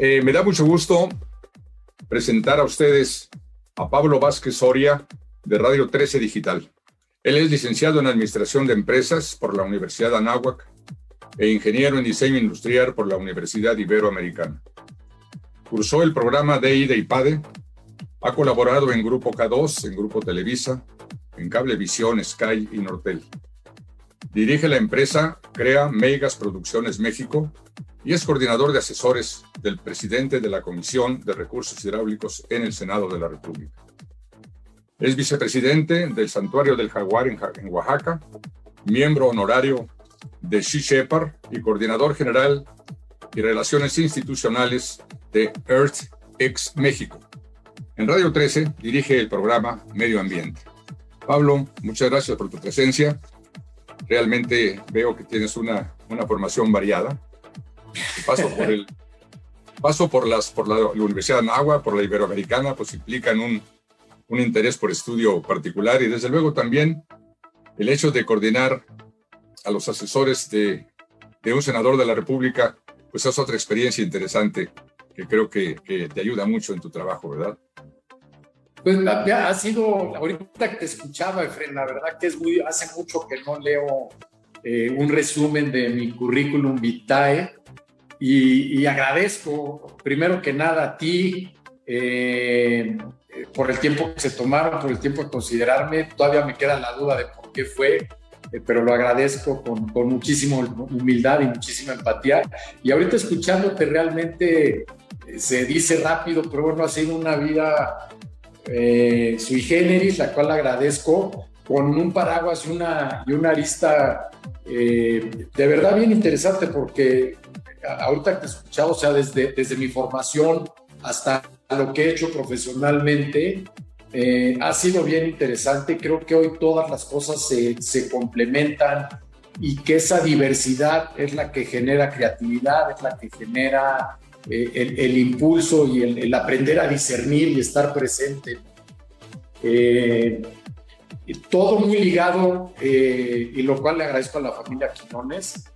Eh, me da mucho gusto presentar a ustedes a Pablo Vázquez Soria de Radio 13 Digital. Él es licenciado en Administración de Empresas por la Universidad Anáhuac e ingeniero en Diseño Industrial por la Universidad Iberoamericana. Cursó el programa DI de IPADE, ha colaborado en Grupo K2, en Grupo Televisa, en Cablevisión, Sky y Nortel. Dirige la empresa Crea Megas Producciones México y es coordinador de asesores del presidente de la Comisión de Recursos Hidráulicos en el Senado de la República. Es vicepresidente del Santuario del Jaguar en, Oaxaca, miembro honorario de She Shepherd y coordinador general y relaciones institucionales de Earth X México. En Radio 13 dirige el programa Medio Ambiente. Pablo, muchas gracias por tu presencia realmente veo que tienes una, una formación variada. Paso por, el, paso por, las, por la, Universidad de Nahua, por la Iberoamericana, pues implican un, un interés por estudio particular y desde luego también el hecho de coordinar a los asesores de, de un senador de la República, pues es otra experiencia interesante que creo que, que te ayuda mucho en tu trabajo, ¿verdad? Pues ha sido, ahorita que te escuchaba, Efren, la verdad que es muy, hace mucho que no leo eh, un resumen de mi currículum vitae y, agradezco primero que nada a ti eh, por el tiempo que se tomaron, por el tiempo de considerarme. Todavía me queda la duda de por qué fue, eh, pero lo agradezco con, con muchísima humildad y muchísima empatía. Y ahorita escuchándote realmente se dice rápido, pero bueno, ha sido una vida eh, sui generis, la cual agradezco, con un paraguas y una, y una arista eh, de verdad bien interesante, porque ahorita que he escuchado, o sea, desde, desde mi formación hasta lo que he hecho profesionalmente, eh, ha sido bien interesante. Creo que hoy todas las cosas se, se, complementan y que esa diversidad es la que genera creatividad, es la que genera eh, el, impulso y el, aprender a discernir y estar presente. Eh, todo muy ligado, eh, y lo cual le agradezco a la familia Quinones,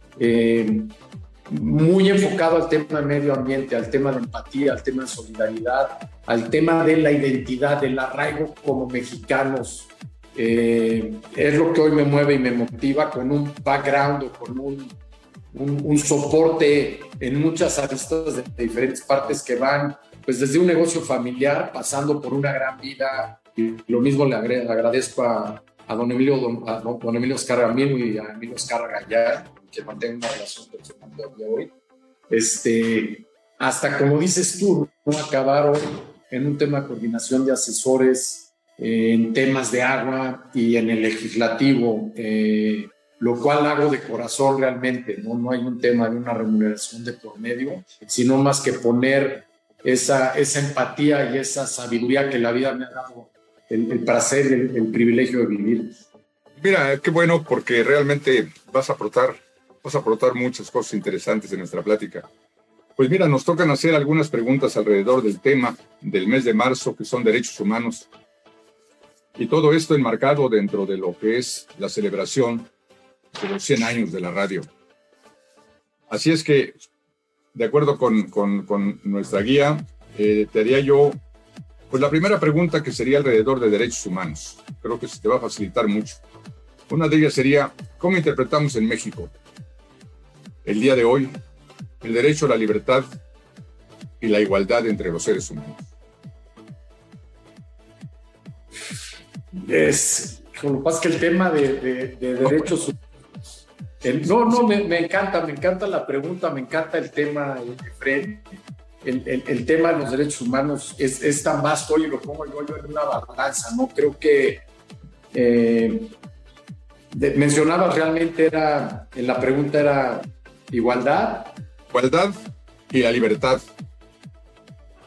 muy enfocado al tema de medio ambiente, al tema de empatía, al tema de solidaridad, al tema de la identidad, del arraigo como mexicanos. es lo que hoy me mueve y me motiva con un background o con un un, soporte en muchas aristas de, diferentes partes que van pues desde un negocio familiar pasando por una gran vida y lo mismo le agradezco a, don Emilio don, a don Emilio y a Emilio Escarra que mantengo una relación personal de hoy este hasta como dices tú no acabaron en un tema de coordinación de asesores en temas de agua y en el legislativo eh, lo cual hago de corazón realmente, ¿no? No hay un tema de una remuneración de por medio, sino más que poner esa, esa empatía y esa sabiduría que la vida me ha dado, el, placer, el, el, privilegio de vivir. Mira, qué bueno porque realmente vas a aportar, vas a aportar muchas cosas interesantes en nuestra plática. Pues mira, nos tocan hacer algunas preguntas alrededor del tema del mes de marzo, que son derechos humanos. Y todo esto enmarcado dentro de lo que es la celebración de los 100 años de la radio. Así es que, de acuerdo con, con, nuestra guía, eh, te haría yo, pues la primera pregunta que sería alrededor de derechos humanos. Creo que se te va a facilitar mucho. Una de ellas sería, ¿cómo interpretamos en México el día de hoy el derecho a la libertad y la igualdad entre los seres humanos? Es, lo que pasa es que el tema de, de, de derechos humanos no, no, me, encanta, me encanta la pregunta, me encanta el tema, Fred. El, el, tema de los derechos humanos es, es, tan vasto y lo pongo yo, en una balanza, ¿no? Creo que eh, mencionabas realmente era, en la pregunta era igualdad. Igualdad y la libertad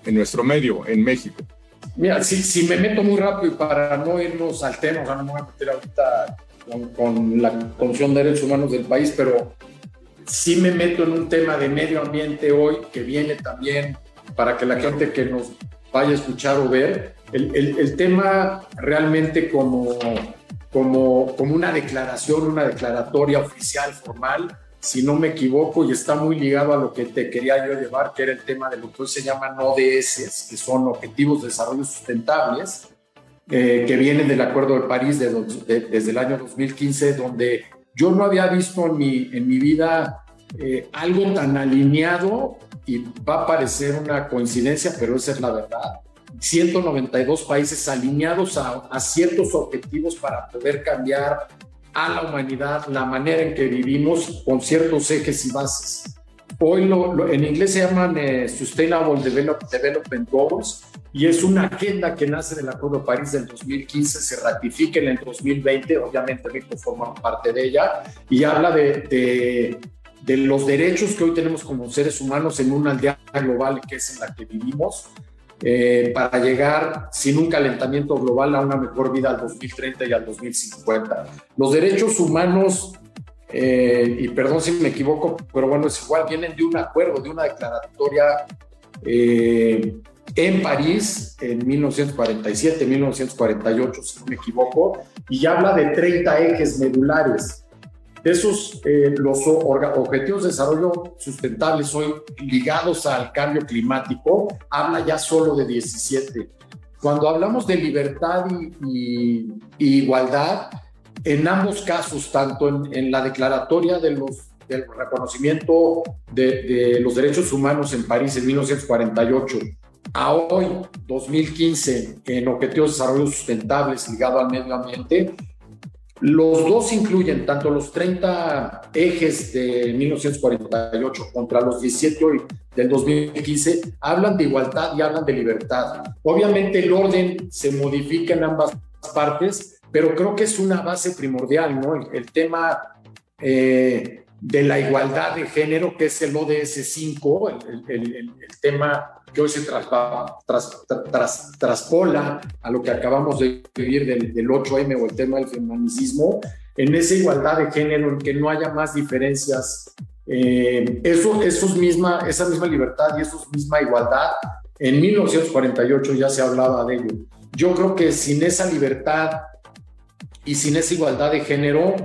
en nuestro medio, en México. Mira, si, si me meto muy rápido y para no irnos al tema, o sea, no me voy a meter ahorita con, la Comisión de Derechos Humanos del país, pero sí me meto en un tema de medio ambiente hoy que viene también para que la gente que nos vaya a escuchar o ver, el, el, tema realmente como, como, como una declaración, una declaratoria oficial, formal, si no me equivoco, y está muy ligado a lo que te quería yo llevar, que era el tema de lo que hoy se llaman ODS, que son Objetivos de Desarrollo Sustentables, eh, que vienen del Acuerdo de París desde el año 2015, donde yo no había visto en mi, en mi vida eh, algo tan alineado, y va a parecer una coincidencia, pero esa es la verdad, 192 países alineados a, a ciertos objetivos para poder cambiar a la humanidad, la manera en que vivimos con ciertos ejes y bases. Hoy lo, en inglés se llaman eh, Sustainable Development Goals y es una agenda que nace del Acuerdo de París del 2015, se ratifica en el 2020, obviamente México forma parte de ella, y habla de, de, de los derechos que hoy tenemos como seres humanos en una aldea global que es en la que vivimos, eh, para llegar sin un calentamiento global a una mejor vida al 2030 y al 2050. Los derechos humanos, eh, y perdón si me equivoco, pero bueno, es igual, vienen de un acuerdo, de una declaratoria eh, en París en 1947, 1948, si no me equivoco, y habla de 30 ejes medulares esos, eh, los objetivos de desarrollo sustentables hoy ligados al cambio climático, habla ya solo de 17. Cuando hablamos de libertad y, igualdad, en ambos casos, tanto en, la declaratoria de los, del reconocimiento de, de los derechos humanos en París en 1948, a hoy, 2015, en Objetivos de Desarrollo Sustentables ligado al medio ambiente, los dos incluyen tanto los 30 ejes de 1948 contra los 17 hoy del 2015, hablan de igualdad y hablan de libertad. Obviamente el orden se modifica en ambas partes, pero creo que es una base primordial, ¿no? El, tema eh, de la igualdad de género, que es el ODS 5, el tema que hoy se traspola a lo que acabamos de vivir del, 8M o el tema del feminicismo, en esa igualdad de género, en que no haya más diferencias. Eh, eso misma, esa misma libertad y esa misma igualdad, en 1948 ya se hablaba de ello. Yo creo que sin esa libertad y sin esa igualdad de género,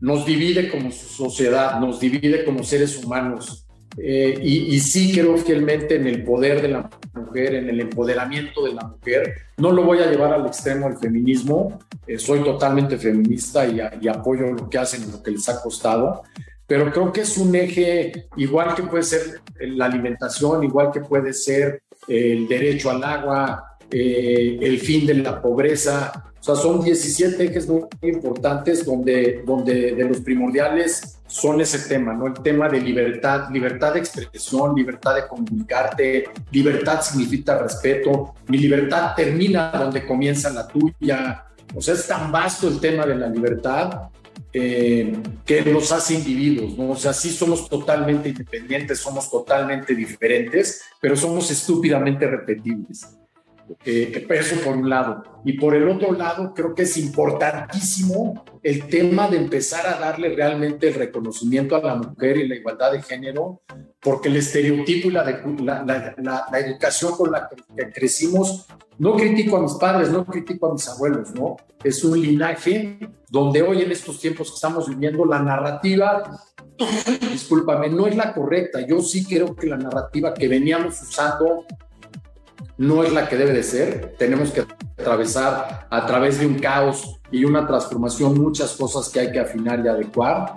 nos divide como sociedad, nos divide como seres humanos. Eh, y, sí creo fielmente en el poder de la mujer, en el empoderamiento de la mujer. No lo voy a llevar al extremo del feminismo, eh, soy totalmente feminista y, y, apoyo lo que hacen y lo que les ha costado, pero creo que es un eje igual que puede ser la alimentación, igual que puede ser el derecho al agua, eh, el fin de la pobreza. O sea, son 17 ejes muy importantes donde, donde de los primordiales son ese tema, ¿no? El tema de libertad, libertad de expresión, libertad de comunicarte, libertad significa respeto, mi libertad termina donde comienza la tuya. O sea, es tan vasto el tema de la libertad eh, que nos hace individuos, ¿no? O sea, sí somos totalmente independientes, somos totalmente diferentes, pero somos estúpidamente repetibles. Eh, eso por un lado. Y por el otro lado, creo que es importantísimo el tema de empezar a darle realmente el reconocimiento a la mujer y la igualdad de género, porque el estereotipo y la, la, la, educación con la que crecimos, no critico a mis padres, no critico a mis abuelos, ¿no? Es un linaje donde hoy en estos tiempos que estamos viviendo, la narrativa, discúlpame, no es la correcta. Yo sí creo que la narrativa que veníamos usando no es la que debe de ser. Tenemos que atravesar a través de un caos y una transformación muchas cosas que hay que afinar y adecuar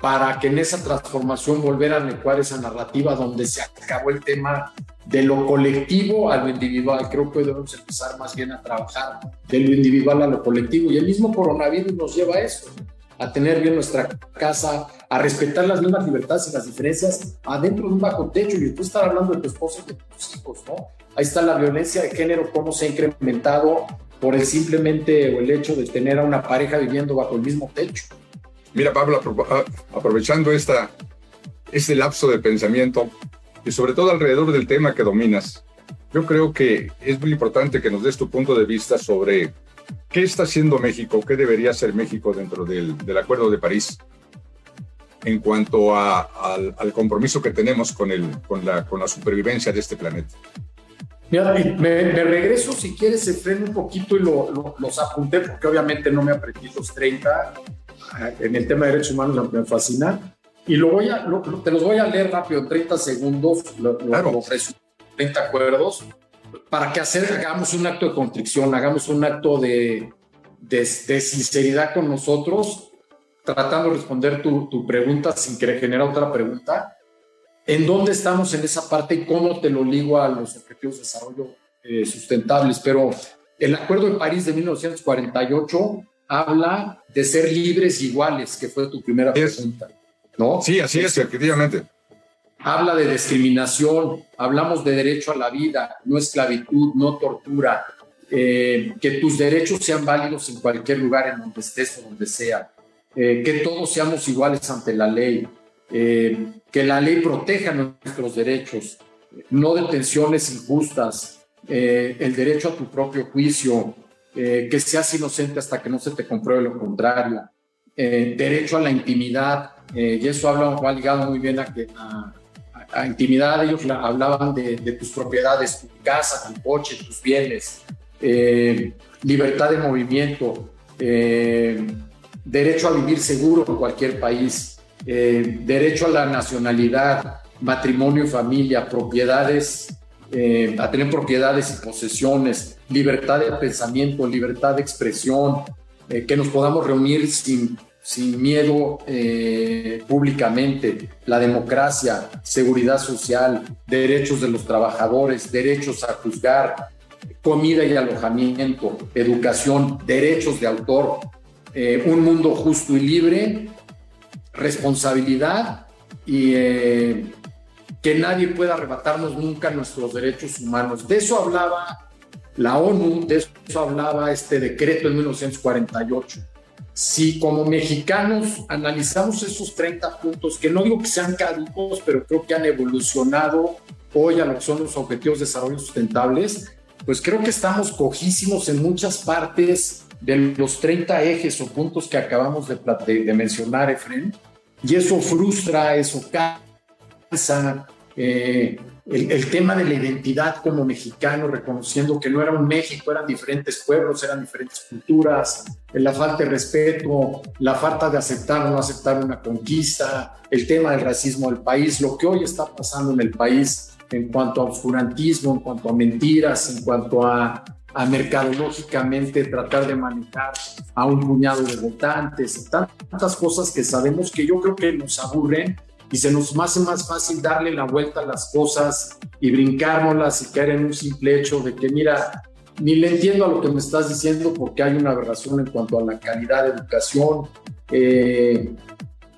para que en esa transformación volver a adecuar esa narrativa donde se acabó el tema de lo colectivo a lo individual. Creo que debemos empezar más bien a trabajar de lo individual a lo colectivo y el mismo coronavirus nos lleva a eso, a tener bien nuestra casa, a respetar las mismas libertades y las diferencias adentro de un bajo techo y tú estar hablando de tu esposa y de tus hijos, ¿no? Ahí está la violencia de género, cómo se ha incrementado por el simplemente o el hecho de tener a una pareja viviendo bajo el mismo techo. Mira, Pablo, ah, aprovechando esta, este lapso de pensamiento y sobre todo alrededor del tema que dominas, yo creo que es muy importante que nos des tu punto de vista sobre qué está haciendo México, qué debería hacer México dentro del, del Acuerdo de París en cuanto a, al, al, compromiso que tenemos con, el, con, la, con la supervivencia de este planeta. Mira, me, regreso si quieres, se frena un poquito y lo, los apunté porque obviamente no me aprendí los 30. Eh, en el tema de derechos humanos me fascina. y lo voy a, te los voy a leer rápido, en 30 segundos, claro. los 30 acuerdos, para que hacer, hagamos un acto de contrición, hagamos un acto de, de, sinceridad con nosotros, tratando de responder tu, tu pregunta sin que genere otra pregunta. ¿En dónde estamos en esa parte y cómo te lo ligo a los objetivos de desarrollo eh, sustentables? Pero el Acuerdo de París de 1948 habla de ser libres iguales, que fue tu primera pregunta. ¿no? Sí, así es, efectivamente. Habla de discriminación, hablamos de derecho a la vida, no esclavitud, no tortura, eh, que tus derechos sean válidos en cualquier lugar en donde estés o donde sea, eh, que todos seamos iguales ante la ley, eh, que la ley proteja nuestros derechos, no detenciones injustas, el derecho a tu propio juicio, que seas inocente hasta que no se te compruebe lo contrario, derecho a la intimidad, y eso habla, ligado muy bien a, que, a, intimidad, ellos hablaban de, de, tus propiedades, tu casa, tu coche, tus bienes, eh, libertad de movimiento, eh, derecho a vivir seguro en cualquier país, eh, derecho a la nacionalidad, matrimonio y familia, propiedades, a tener propiedades y posesiones, libertad de pensamiento, libertad de expresión, que nos podamos reunir sin, sin miedo públicamente, la democracia, seguridad social, derechos de los trabajadores, derechos a juzgar, comida y alojamiento, educación, derechos de autor, eh, un mundo justo y libre, responsabilidad y eh, que nadie pueda arrebatarnos nunca nuestros derechos humanos. De eso hablaba la ONU, de eso hablaba este decreto en 1948. Si como mexicanos analizamos esos 30 puntos, que no digo que sean caducos, pero creo que han evolucionado hoy a lo que son los objetivos de desarrollo sustentables, pues creo que estamos cojísimos en muchas partes de los 30 ejes o puntos que acabamos de, mencionar, Efren, y eso frustra, eso cansa. Eh, el, tema de la identidad como mexicano, reconociendo que no era un México, eran diferentes pueblos, eran diferentes culturas, la falta de respeto, la falta de aceptar o no aceptar una conquista, el tema del racismo del país, lo que hoy está pasando en el país en cuanto a oscurantismo, en cuanto a mentiras, en cuanto a, a mercadológicamente tratar de manejar a un puñado de votantes, tantas cosas que sabemos que yo creo que nos aburren y se nos hace más fácil darle la vuelta a las cosas y brincárnoslas y caer en un simple hecho de que, mira, ni le entiendo a lo que me estás diciendo porque hay una aberración en cuanto a la calidad de educación, eh,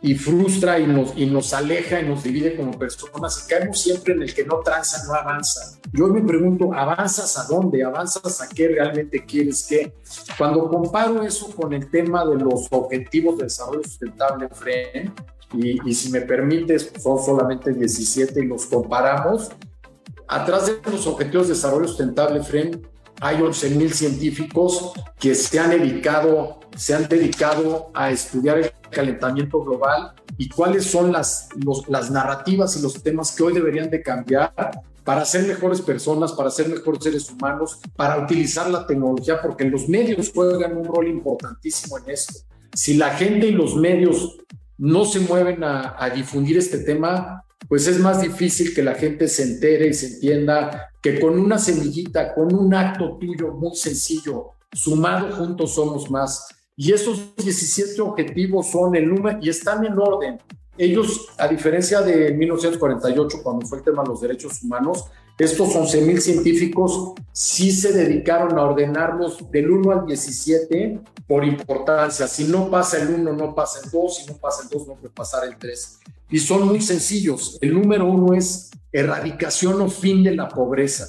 y frustra y nos, y nos aleja y nos divide como personas y caemos siempre en el que no tranza, no avanza. Yo me pregunto, ¿avanzas a dónde? ¿Avanzas a qué realmente quieres que? Cuando comparo eso con el tema de los objetivos de desarrollo sustentable, FREN, y, y si me permites, son solamente 17 y los comparamos, atrás de los objetivos de desarrollo sustentable, FREN, hay 11.000 científicos que se han dedicado, se han dedicado a estudiar el calentamiento global y cuáles son las, las narrativas y los temas que hoy deberían de cambiar para ser mejores personas, para ser mejores seres humanos, para utilizar la tecnología, porque los medios juegan un rol importantísimo en esto. Si la gente y los medios no se mueven a, a difundir este tema, pues es más difícil que la gente se entere y se entienda que con una semillita, con un acto tuyo muy sencillo, sumado juntos somos más. Y esos 17 objetivos son el número y están en orden. Ellos, a diferencia de 1948, cuando fue el tema de los derechos humanos, estos 11.000 científicos sí se dedicaron a ordenarlos del 1 al 17 por importancia. Si no pasa el 1, no pasa el 2, si no pasa el 2, no puede pasar el 3 y son muy sencillos. El número uno es erradicación o fin de la pobreza.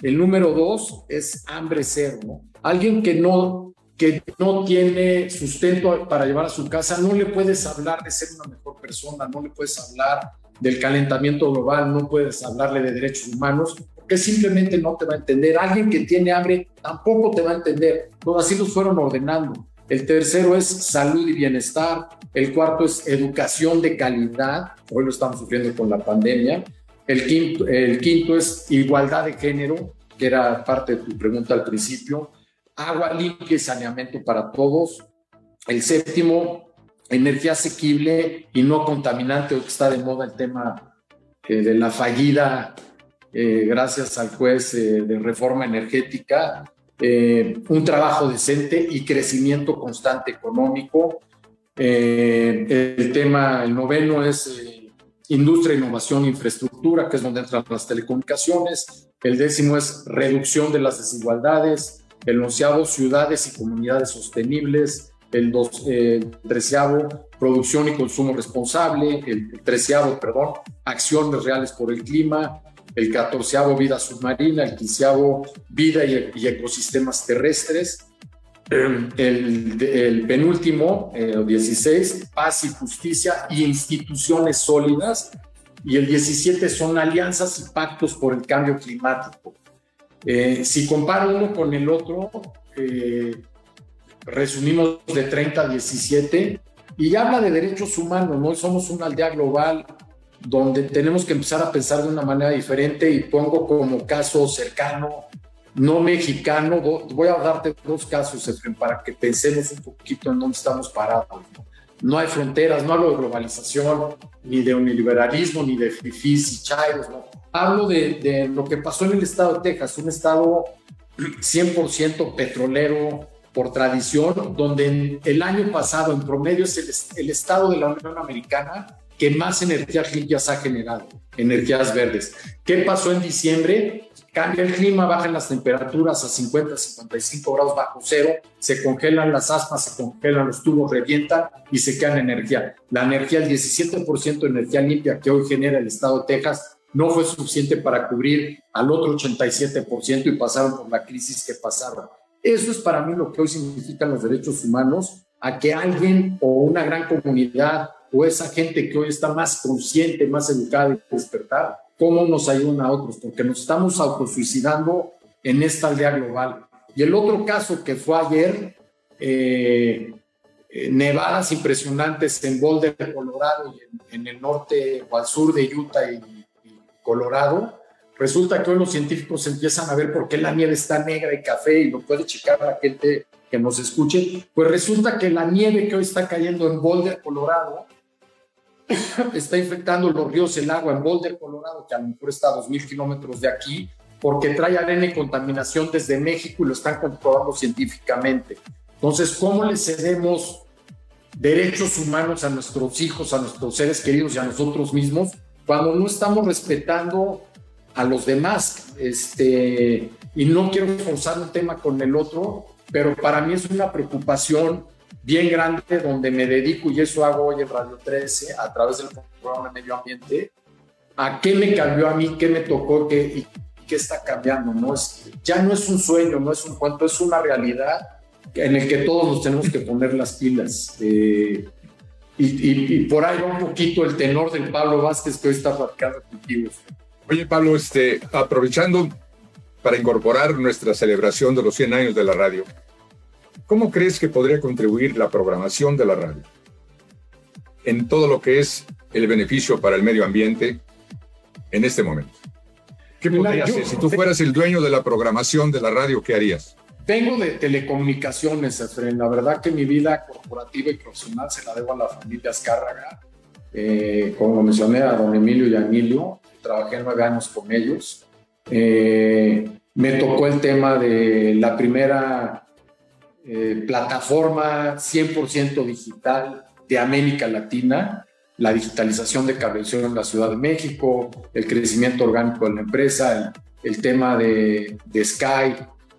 El número dos es hambre cero. Alguien que no, que no tiene sustento para llevar a su casa, no le puedes hablar de ser una mejor persona, no le puedes hablar del calentamiento global, no puedes hablarle de derechos humanos, porque simplemente no te va a entender. Alguien que tiene hambre tampoco te va a entender. Todos así los fueron ordenando. El tercero es salud y bienestar. El cuarto es educación de calidad. Hoy lo estamos sufriendo con la pandemia. El quinto, el quinto es igualdad de género, que era parte de tu pregunta al principio. Agua limpia y saneamiento para todos. El séptimo, energía asequible y no contaminante, hoy está de moda el tema eh, de la fallida, eh, gracias al juez eh, de reforma energética, un trabajo decente y crecimiento constante económico. el tema, el noveno es industria, innovación infraestructura, que es donde entran las telecomunicaciones. El décimo es reducción de las desigualdades. El onceavo, ciudades y comunidades sostenibles el, dos, eh, treceavo, producción y consumo responsable, el treceavo, perdón, acciones reales por el clima, el catorceavo, vida submarina, el quinceavo, vida y, ecosistemas terrestres, el, el penúltimo, el 16, paz y justicia y instituciones sólidas, y el 17 son alianzas y pactos por el cambio climático. Eh, si comparo uno con el otro, eh, resumimos de 30 a 17, y habla de derechos humanos, ¿no? Somos una aldea global donde tenemos que empezar a pensar de una manera diferente y pongo como caso cercano, no mexicano, voy a darte dos casos, Efren, para que pensemos un poquito en dónde estamos parados. ¿no? Hay fronteras, no hablo de globalización, ni de neoliberalismo, ni de fifís y chairos, ¿no? Hablo de, de lo que pasó en el estado de Texas, un estado 100% petrolero, por tradición, donde el año pasado en promedio es el, estado de la Unión Americana que más energías limpias ha generado, energías verdes. ¿Qué pasó en diciembre? Cambia el clima, bajan las temperaturas a 50, 55 grados bajo cero, se congelan las aspas, se congelan los tubos, revientan y se quedan energía. La energía, el 17% de energía limpia que hoy genera el estado de Texas, no fue suficiente para cubrir al otro 87% y pasaron por la crisis que pasaron. Eso es para mí lo que hoy significan los derechos humanos, a que alguien o una gran comunidad o esa gente que hoy está más consciente, más educada y despertar, cómo nos ayudan a otros, porque nos estamos autosuicidando en esta aldea global. Y el otro caso que fue ayer, eh, eh, nevadas impresionantes en Boulder, Colorado, y en, el norte o al sur de Utah y Colorado, Resulta que hoy los científicos empiezan a ver por qué la nieve está negra y café y lo puede checar la gente que nos escuche. Pues resulta que la nieve que hoy está cayendo en Boulder, Colorado, está infectando los ríos, el agua en Boulder, Colorado, que a lo mejor está a 2.000 kilómetros de aquí, porque trae arena y contaminación desde México y lo están comprobando científicamente. Entonces, ¿cómo le cedemos derechos humanos a nuestros hijos, a nuestros seres queridos y a nosotros mismos cuando no estamos respetando a los demás. Este, y no quiero forzar un tema con el otro, pero para mí es una preocupación bien grande donde me dedico, y eso hago hoy en Radio 13 a través del programa de Medio Ambiente, a qué me cambió a mí, qué me tocó, qué, y qué está cambiando. ¿no? Es, ya no es un sueño, no es un cuento, es una realidad en el que todos nos tenemos que poner las pilas. Eh, y, y, por ahí va un poquito el tenor del Pablo Vázquez que hoy está platicando contigo. Oye, Pablo, este, aprovechando para incorporar nuestra celebración de los 100 años de la radio, ¿cómo crees que podría contribuir la programación de la radio en todo lo que es el beneficio para el medio ambiente en este momento? ¿Qué hacer? Si tú fueras el dueño de la programación de la radio, ¿qué harías? Vengo de telecomunicaciones, Efren. La verdad que mi vida corporativa y profesional se la debo a la familia Azcárraga. Eh, como mencioné, a don Emilio y a Emilio trabajé nueve años con ellos. Eh, me tocó el tema de la primera eh, plataforma 100% digital de América Latina, la digitalización de cableación en la Ciudad de México, el crecimiento orgánico de la empresa, el, tema de, de, Sky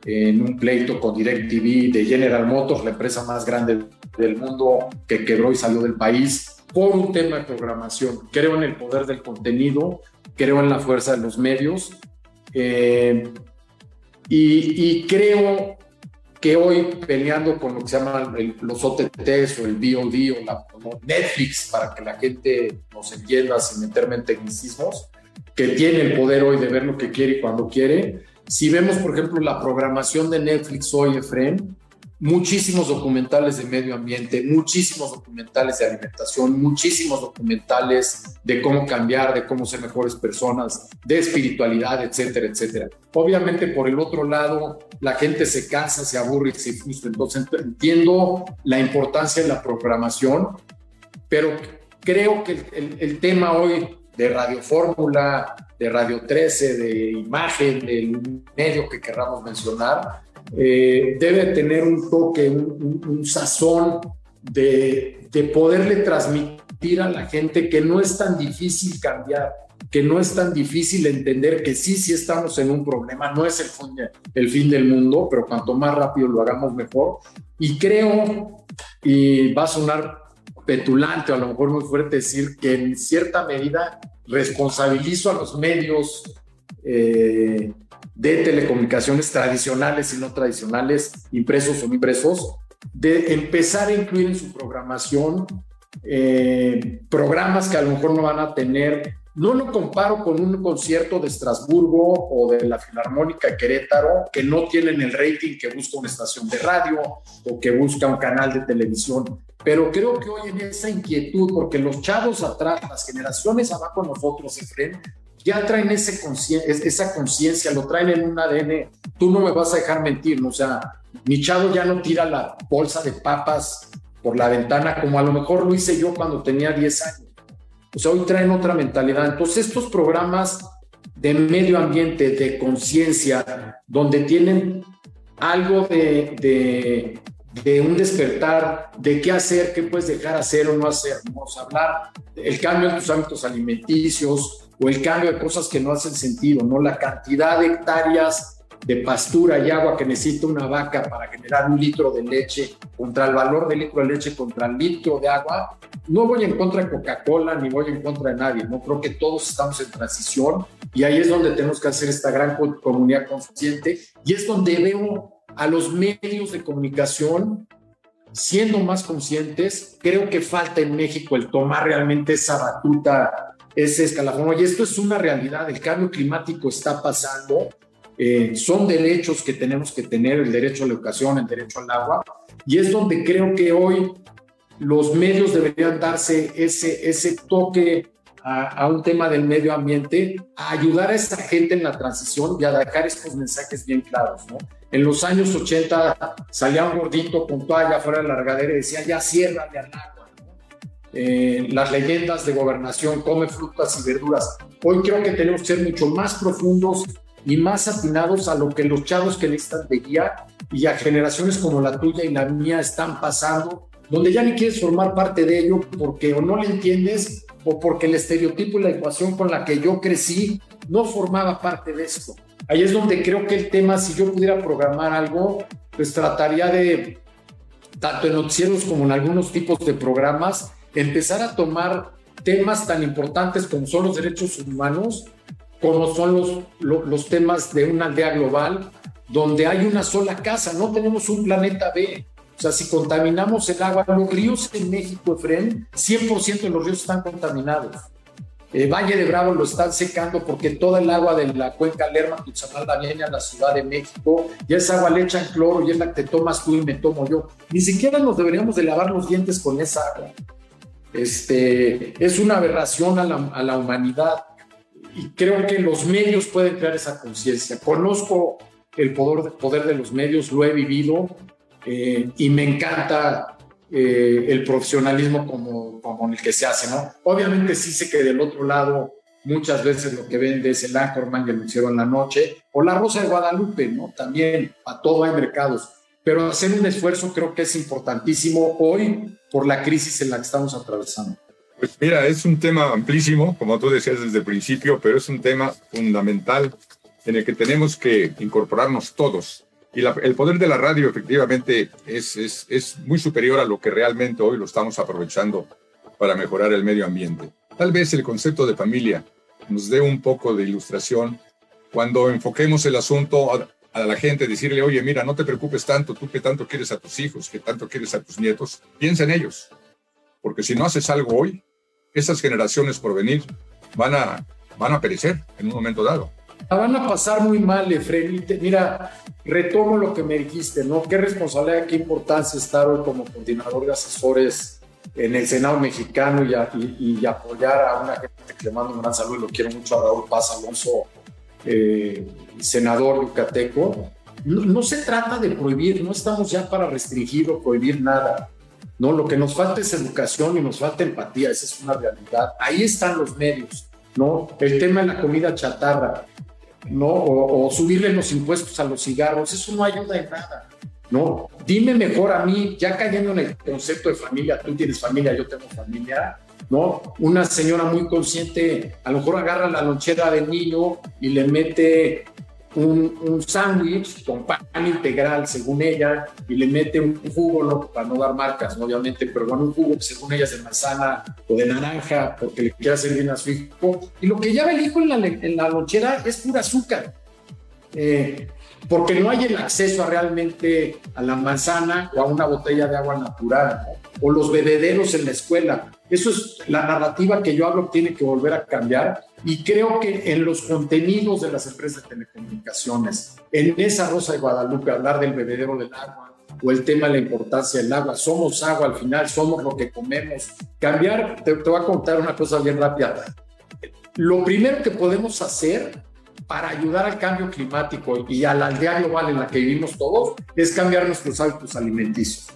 en un pleito con DirecTV, de General Motors, la empresa más grande del mundo que quebró y salió del país, por un tema de programación. Creo en el poder del contenido, creo en la fuerza de los medios eh, y, creo que hoy peleando con lo que se llaman los OTTs o el VOD o, la, Netflix, para que la gente nos entienda sin meterme en tecnicismos, que tiene el poder hoy de ver lo que quiere y cuando quiere. Si vemos, por ejemplo, la programación de Netflix hoy, Efren, muchísimos documentales de medio ambiente, muchísimos documentales de alimentación, muchísimos documentales de cómo cambiar, de cómo ser mejores personas, de espiritualidad, etcétera, etcétera. Obviamente, por el otro lado, la gente se cansa, se aburre y se frustra. Entonces, entiendo la importancia de la programación, pero creo que el, tema hoy de Radio Fórmula, de Radio 13, de imagen, del medio que querramos mencionar, eh, debe tener un toque, un, sazón de, de poderle transmitir a la gente que no es tan difícil cambiar, que no es tan difícil entender que sí, sí estamos en un problema, no es el fin, el fin del mundo, pero cuanto más rápido lo hagamos mejor. Y creo, y va a sonar petulante a lo mejor muy fuerte decir que en cierta medida responsabilizo a los medios eh, de telecomunicaciones tradicionales y no tradicionales, impresos o no impresos, de empezar a incluir en su programación eh, programas que a lo mejor no van a tener no lo comparo con un concierto de Estrasburgo o de la Filarmónica Querétaro que no tienen el rating que busca una estación de radio o que busca un canal de televisión. Pero creo que hoy en esa inquietud, porque los chavos atrás, las generaciones abajo nosotros, Efren, ya traen ese esa conciencia, lo traen en un ADN. Tú no me vas a dejar mentir, ¿no? o sea, mi chavo ya no tira la bolsa de papas por la ventana como a lo mejor lo hice yo cuando tenía 10 años o sea, hoy traen otra mentalidad. Entonces, estos programas de medio ambiente, de conciencia, donde tienen algo de, de, un despertar, de qué hacer, qué puedes dejar hacer o no hacer. Vamos a hablar del cambio en tus hábitos alimenticios o el cambio de cosas que no hacen sentido, ¿no? La cantidad de hectáreas de pastura y agua que necesita una vaca para generar un litro de leche contra el valor del litro de leche contra el litro de agua, no voy en contra de Coca-Cola ni voy en contra de nadie, no creo que todos estamos en transición y ahí es donde tenemos que hacer esta gran comunidad consciente y es donde veo a los medios de comunicación siendo más conscientes, creo que falta en México el tomar realmente esa batuta, ese escalafón. Y esto es una realidad, el cambio climático está pasando eh, son derechos que tenemos que tener, el derecho a la educación, el derecho al agua, y es donde creo que hoy los medios deberían darse ese, ese toque a, un tema del medio ambiente, a ayudar a esa gente en la transición y a dejar estos mensajes bien claros. ¿no? En los años 80 salía un gordito con toalla fuera de la regadera y decía, ya cierra al agua. Eh, las leyendas de gobernación, come frutas y verduras. Hoy creo que tenemos que ser mucho más profundos y más atinados a lo que los chavos que necesitan de guía y a generaciones como la tuya y la mía están pasando, donde ya ni quieres formar parte de ello porque o no le entiendes o porque el estereotipo y la ecuación con la que yo crecí no formaba parte de esto. Ahí es donde creo que el tema, si yo pudiera programar algo, pues trataría de, tanto en noticieros como en algunos tipos de programas, empezar a tomar temas tan importantes como son los derechos humanos como son los, los, temas de una aldea global, donde hay una sola casa, no tenemos un planeta B. O sea, si contaminamos el agua, los ríos en México, Efren, 100% de los ríos están contaminados. El eh, Valle de Bravo lo están secando porque toda el agua de la cuenca Lerma Tuxanalda viene a la Ciudad de México y esa agua le echan cloro y es la que te tomas tú y me tomo yo. Ni siquiera nos deberíamos de lavar los dientes con esa agua. Este, es una aberración a la, humanidad y creo que los medios pueden crear esa conciencia. Conozco el poder, poder de los medios, lo he vivido eh, y me encanta eh, el profesionalismo como, como el que se hace, ¿no? Obviamente sí sé que del otro lado muchas veces lo que vende es el Anchorman que lo hicieron la noche o la Rosa de Guadalupe, ¿no? También a todo hay mercados, pero hacer un esfuerzo creo que es importantísimo hoy por la crisis en la que estamos atravesando. Pues mira, es un tema amplísimo, como tú decías desde el principio, pero es un tema fundamental en el que tenemos que incorporarnos todos. Y el poder de la radio efectivamente es, es, es muy superior a lo que realmente hoy lo estamos aprovechando para mejorar el medio ambiente. Tal vez el concepto de familia nos dé un poco de ilustración cuando enfoquemos el asunto a, a, la gente, decirle, oye, mira, no te preocupes tanto, tú que tanto quieres a tus hijos, que tanto quieres a tus nietos, piensa en ellos. Porque si no haces algo hoy, esas generaciones por venir van a, van a perecer en un momento dado. La van a pasar muy mal, Efraín. Mira, retomo lo que me dijiste, ¿no? Qué responsabilidad, qué importancia estar hoy como coordinador de asesores en el Senado mexicano y, y, apoyar a una gente que le mando un gran saludo y lo quiero mucho a Raúl Paz Alonso, eh, senador yucateco. No, no se trata de prohibir, no estamos ya para restringir o prohibir nada ¿no? Lo que nos falta es educación y nos falta empatía, esa es una realidad. Ahí están los medios, ¿no? El tema de la comida chatarra, ¿no? O, subirle los impuestos a los cigarros, eso no ayuda en nada, ¿no? Dime mejor a mí, ya cayendo en el concepto de familia, tú tienes familia, yo tengo familia, ¿no? Una señora muy consciente, a lo mejor agarra la lonchera del niño y le mete un, sándwich con pan integral, según ella, y le mete un jugo, ¿no? para no dar marcas, obviamente, pero bueno, un jugo, según ella, es de manzana o de naranja, porque le quiere hacer bien a su hijo. Y lo que lleva el hijo en la, lonchera es pura azúcar. Eh, porque no hay el acceso realmente a la manzana o a una botella de agua natural, o los bebederos en la escuela. Eso es la narrativa que yo hablo, tiene que volver a cambiar y creo que en los contenidos de las empresas de telecomunicaciones, en esa Rosa de Guadalupe, hablar del bebedero del agua o el tema de la importancia del agua, somos agua al final, somos lo que comemos. Cambiar, te, te voy a contar una cosa bien rápida. Lo primero que podemos hacer para ayudar al cambio climático y a la aldea global en la que vivimos todos es cambiar nuestros hábitos alimenticios.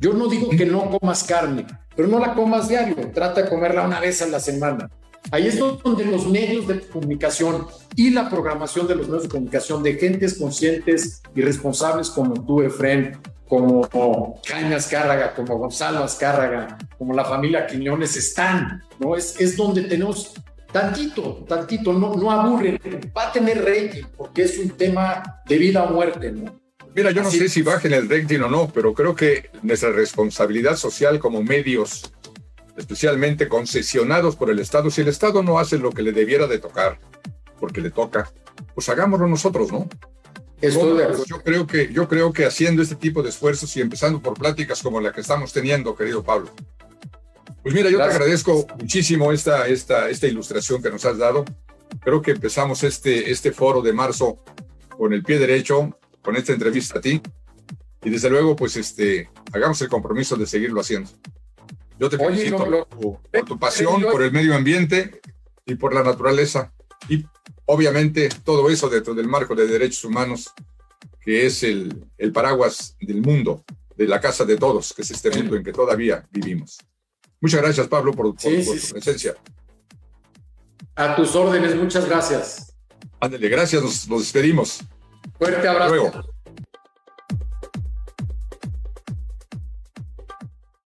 Yo no digo que no comas carne, pero no la comas diario, trata de comerla una vez a la semana. Ahí es donde los medios de comunicación y la programación de los medios de comunicación de gentes conscientes y responsables como tú, Efren, como Jaime Azcárraga, como Gonzalo Azcárraga, como la familia Quiñones están, ¿no? Es, es donde tenemos tantito, tantito, no, no aburre, va a tener rating porque es un tema de vida o muerte, ¿no? Mira, yo no sé si bajen el rating o no, pero creo que nuestra responsabilidad social como medios especialmente concesionados por el Estado, si el Estado no hace lo que le debiera de tocar, porque le toca, pues hagámoslo nosotros, ¿no? yo creo que yo creo que haciendo este tipo de esfuerzos y empezando por pláticas como la que estamos teniendo, querido Pablo. Pues mira, yo te agradezco muchísimo esta, esta, esta ilustración que nos has dado. Creo que empezamos este, este foro de marzo con el pie derecho, con esta entrevista a ti. Y desde luego, pues este, hagamos el compromiso de seguirlo haciendo. Yo te felicito por, tu pasión, por el medio ambiente y por la naturaleza. Y obviamente todo eso dentro del marco de derechos humanos, que es el, el paraguas del mundo, de la casa de todos, que es este mundo en que todavía vivimos. Muchas gracias, Pablo, por, tu presencia. A tus órdenes, muchas gracias. Ándale, gracias, nos, nos despedimos. Fuerte abrazo. Luego.